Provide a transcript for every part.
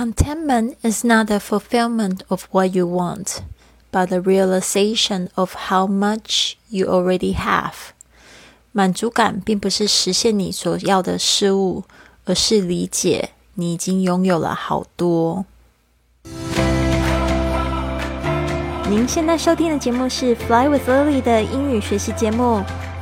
Contentment is not the fulfillment of what you want, but the realization of how much you already have. 满足感并不是实现你所要的事物，而是理解你已经拥有了好多。您现在收听的节目是《Fly with Lily》的英语学习节目，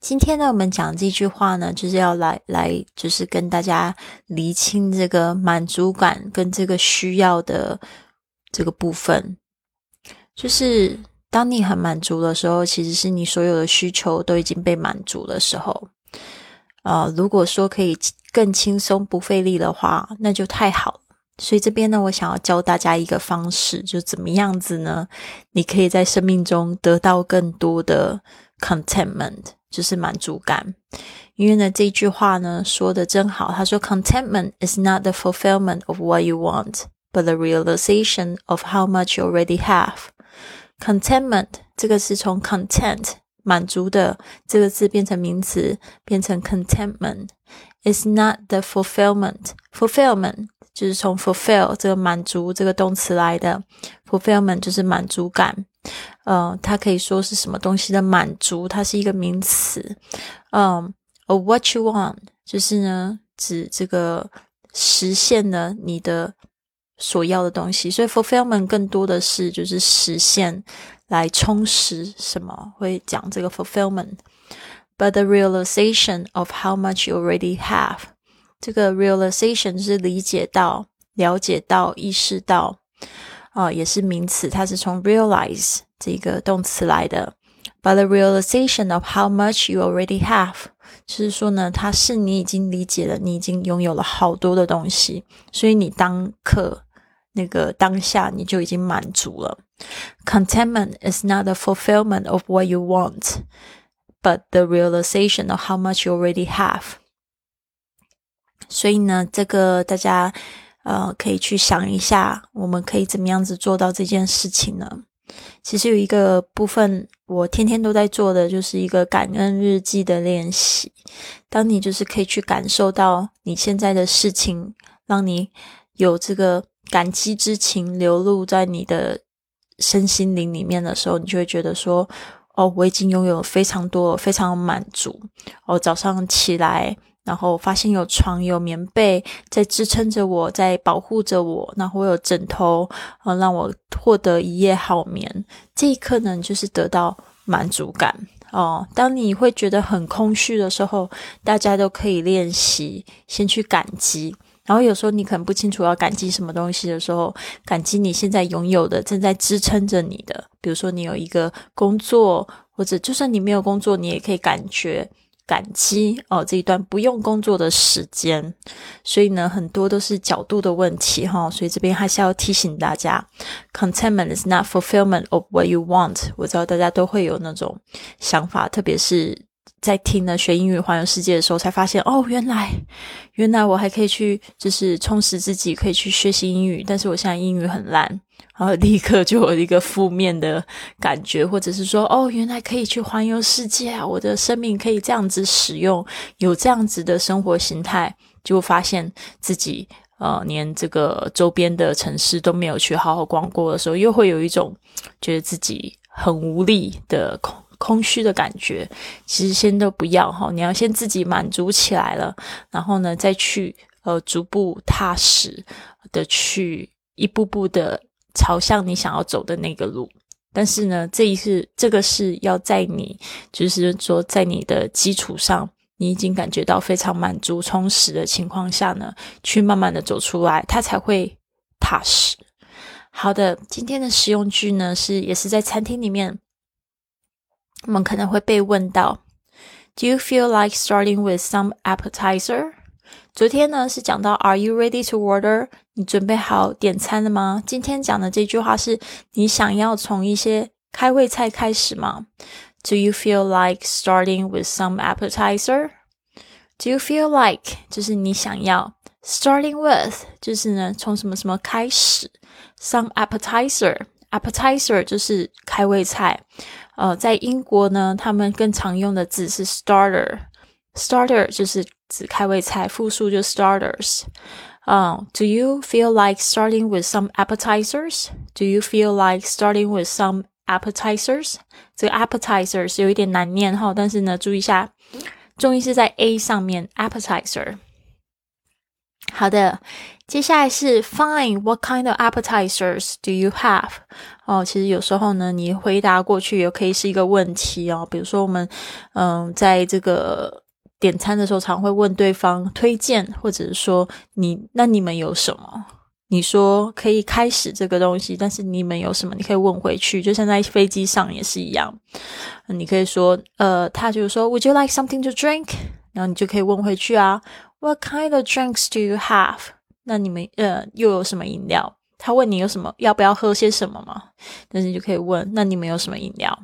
今天呢，我们讲这句话呢，就是要来来，就是跟大家厘清这个满足感跟这个需要的这个部分。就是当你很满足的时候，其实是你所有的需求都已经被满足的时候。啊，如果说可以更轻松不费力的话，那就太好。所以这边呢，我想要教大家一个方式，就怎么样子呢？你可以在生命中得到更多的 contentment。就是满足感，因为呢，这句话呢说的真好。他说：“Contentment is not the fulfillment of what you want, but the realization of how much you already have.” Contentment 这个是从 content 满足的这个字变成名词，变成 contentment It's not the fulfillment. Fulfillment 就是从 fulfill 这个满足这个动词来的，fulfillment 就是满足感。呃，它可以说是什么东西的满足，它是一个名词。嗯，of what you want，就是呢，指这个实现了你的所要的东西。所以 fulfillment 更多的是就是实现来充实什么，会讲这个 fulfillment。But the realization of how much you already have，这个 realization 是理解到、了解到、意识到。啊，也是名词，它是从 realize 这个动词来的。But the realization of how much you already have，就是说呢，它是你已经理解了，你已经拥有了好多的东西，所以你当刻那个当下你就已经满足了。Contentment is not the fulfillment of what you want, but the realization of how much you already have。所以呢，这个大家。呃，可以去想一下，我们可以怎么样子做到这件事情呢？其实有一个部分，我天天都在做的，就是一个感恩日记的练习。当你就是可以去感受到你现在的事情，让你有这个感激之情流露在你的身心灵里面的时候，你就会觉得说：哦，我已经拥有非常多，非常满足。哦，早上起来。然后发现有床有棉被在支撑着我，在保护着我。然后我有枕头，呃，让我获得一夜好眠。这一刻呢，就是得到满足感哦。当你会觉得很空虚的时候，大家都可以练习先去感激。然后有时候你可能不清楚要感激什么东西的时候，感激你现在拥有的，正在支撑着你的。比如说你有一个工作，或者就算你没有工作，你也可以感觉。感激哦，这一段不用工作的时间，所以呢，很多都是角度的问题哈。所以这边还是要提醒大家，contentment is not fulfillment of what you want。我知道大家都会有那种想法，特别是在听了学英语环游世界的时候，才发现哦，原来原来我还可以去就是充实自己，可以去学习英语，但是我现在英语很烂。然后立刻就有一个负面的感觉，或者是说，哦，原来可以去环游世界啊！我的生命可以这样子使用，有这样子的生活形态，就发现自己呃，连这个周边的城市都没有去好好逛过的时候，又会有一种觉得自己很无力的恐空虚的感觉。其实先都不要哈，你要先自己满足起来了，然后呢，再去呃，逐步踏实的去一步步的。朝向你想要走的那个路，但是呢，这一次这个是要在你，就是说，在你的基础上，你已经感觉到非常满足、充实的情况下呢，去慢慢的走出来，它才会踏实。好的，今天的实用句呢，是也是在餐厅里面，我们可能会被问到：Do you feel like starting with some appetizer？昨天呢是讲到 Are you ready to order？你准备好点餐了吗？今天讲的这句话是你想要从一些开胃菜开始吗？ Do you feel like starting with some appetizer? Do you feel like 就是你想要 starting with 就是呢从什么什么开始 some appetizer appetizer 就是开胃菜。呃，在英国呢，他们更常用的字是 starter，starter 就是指开胃菜，复数就 starters。嗯，Do you feel like starting with some appetizers? Do you feel like starting with some appetizers？这个 appetizers 有一点难念哈，但是呢，注意一下，重音是在 a 上面，appetizer。好的，接下来是 Fine. What kind of appetizers do you have? 哦，其实有时候呢，你回答过去也可以是一个问题哦。比如说，我们嗯，在这个点餐的时候，常会问对方推荐，或者是说你那你们有什么？你说可以开始这个东西，但是你们有什么？你可以问回去，就像在飞机上也是一样。你可以说，呃，他就是说，Would you like something to drink？然后你就可以问回去啊。What kind of drinks do you have？那你们呃又有什么饮料？他问你有什么要不要喝些什么吗？但是你就可以问，那你们有什么饮料？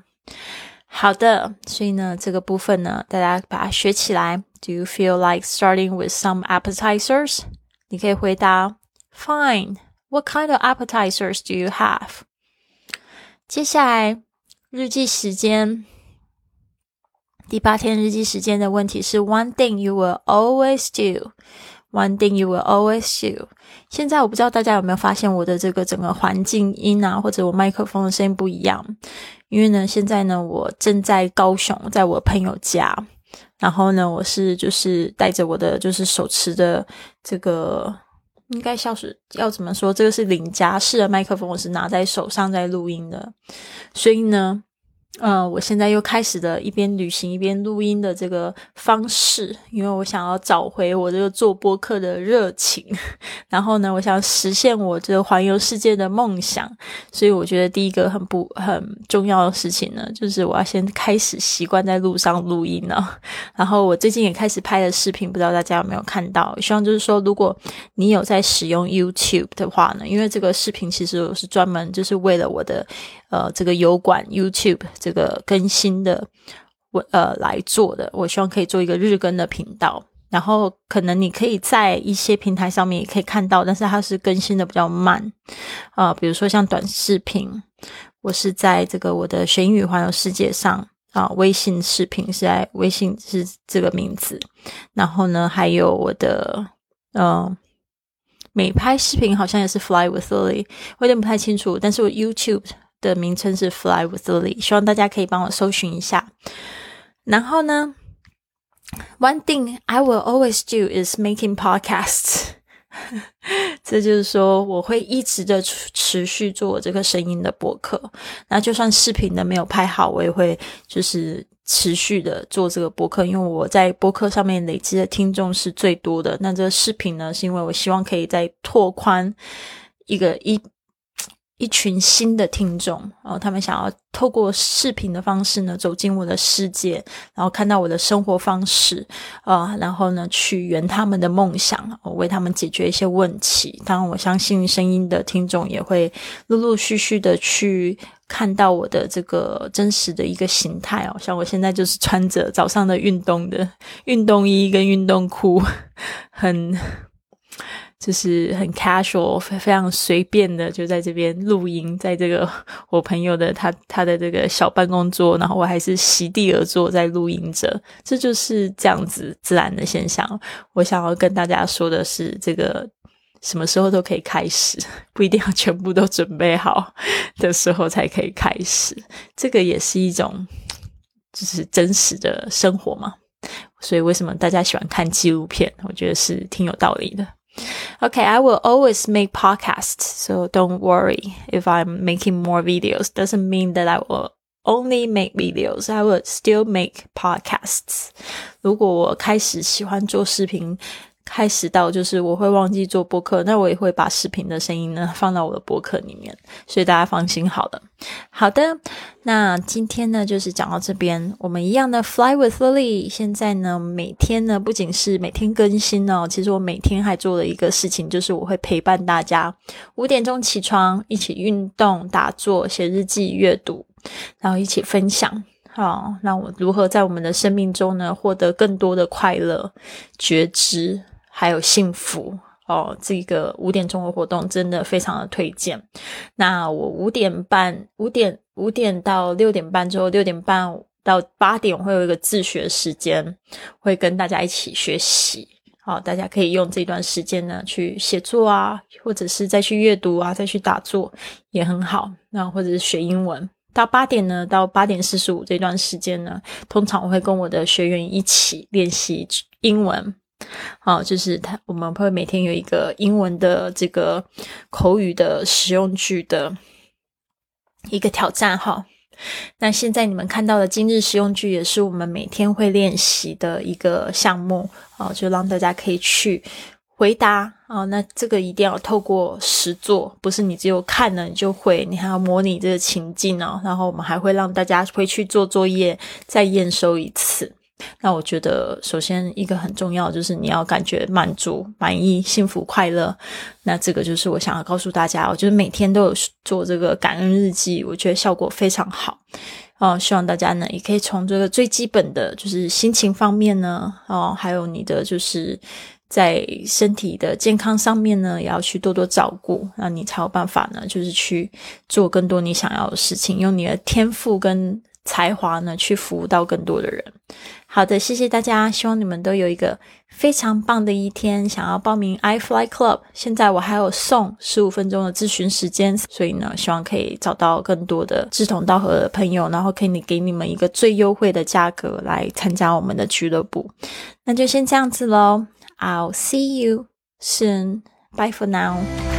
好的，所以呢这个部分呢，大家把它学起来。Do you feel like starting with some appetizers？你可以回答，Fine。What kind of appetizers do you have？接下来日记时间。 第八天日记时间的问题是：One thing you will always do. One thing you will always do. 现在我不知道大家有没有发现我的这个整个环境音啊，或者我麦克风的声音不一样。因为呢，现在呢，我正在高雄，在我朋友家。然后呢，我是就是带着我的就是手持的这个，应该像是要怎么说？这个是领夹式的麦克风，我是拿在手上在录音的。所以呢。嗯，我现在又开始的一边旅行一边录音的这个方式，因为我想要找回我这个做播客的热情，然后呢，我想实现我这个环游世界的梦想，所以我觉得第一个很不很重要的事情呢，就是我要先开始习惯在路上录音了。然后我最近也开始拍了视频，不知道大家有没有看到？希望就是说，如果你有在使用 YouTube 的话呢，因为这个视频其实我是专门就是为了我的。呃，这个油管 YouTube 这个更新的，我呃来做的，我希望可以做一个日更的频道。然后可能你可以在一些平台上面也可以看到，但是它是更新的比较慢啊。比如说像短视频，我是在这个我的学英语环游世界上啊，微信视频是在微信是这个名字。然后呢，还有我的呃美拍视频好像也是 Fly with Lily，我有点不太清楚，但是我 YouTube。的名称是 Fly with Lily，希望大家可以帮我搜寻一下。然后呢，One thing I will always do is making podcasts。这就是说，我会一直的持续做这个声音的播客。那就算视频的没有拍好，我也会就是持续的做这个播客，因为我在播客上面累积的听众是最多的。那这个视频呢，是因为我希望可以再拓宽一个一。一群新的听众，然后他们想要透过视频的方式呢，走进我的世界，然后看到我的生活方式，啊，然后呢，去圆他们的梦想，我为他们解决一些问题。当然，我相信声音的听众也会陆陆续续的去看到我的这个真实的一个形态哦。像我现在就是穿着早上的运动的运动衣跟运动裤，很。就是很 casual，非非常随便的，就在这边录音，在这个 我朋友的他他的这个小办公桌，然后我还是席地而坐在录音着，这就是这样子自然的现象。我想要跟大家说的是，这个什么时候都可以开始，不一定要全部都准备好的时候才可以开始。这个也是一种就是真实的生活嘛。所以为什么大家喜欢看纪录片？我觉得是挺有道理的。Okay, I will always make podcasts, so don't worry if I'm making more videos. Doesn't mean that I will only make videos. I will still make podcasts. 如果我开始喜欢做视频， 开始到就是我会忘记做播客，那我也会把视频的声音呢放到我的播客里面，所以大家放心好了。好的，那今天呢就是讲到这边，我们一样的 Fly with Lily。现在呢每天呢不仅是每天更新哦，其实我每天还做了一个事情，就是我会陪伴大家五点钟起床，一起运动、打坐、写日记、阅读，然后一起分享。好，那我如何在我们的生命中呢，获得更多的快乐、觉知，还有幸福？哦，这个五点钟的活动真的非常的推荐。那我五点半、五点五点到六点半之后，六点半到八点会有一个自学时间，会跟大家一起学习。好，大家可以用这段时间呢去写作啊，或者是再去阅读啊，再去打坐也很好。那或者是学英文。到八点呢，到八点四十五这段时间呢，通常我会跟我的学员一起练习英文。好，就是他我们会每天有一个英文的这个口语的实用句的一个挑战哈。那现在你们看到的今日实用句也是我们每天会练习的一个项目啊，就让大家可以去回答啊。那这个一定要透过实做，不是你只有看了你就会，你还要模拟这个情境哦。然后我们还会让大家回去做作业，再验收一次。那我觉得，首先一个很重要就是你要感觉满足、满意、幸福、快乐。那这个就是我想要告诉大家，我觉得每天都有做这个感恩日记，我觉得效果非常好。哦，希望大家呢也可以从这个最基本的就是心情方面呢，哦，还有你的就是在身体的健康上面呢，也要去多多照顾，那你才有办法呢，就是去做更多你想要的事情，用你的天赋跟。才华呢，去服务到更多的人。好的，谢谢大家，希望你们都有一个非常棒的一天。想要报名 iFly Club，现在我还有送十五分钟的咨询时间，所以呢，希望可以找到更多的志同道合的朋友，然后可以给你们一个最优惠的价格来参加我们的俱乐部。那就先这样子喽，I'll see you soon. Bye for now.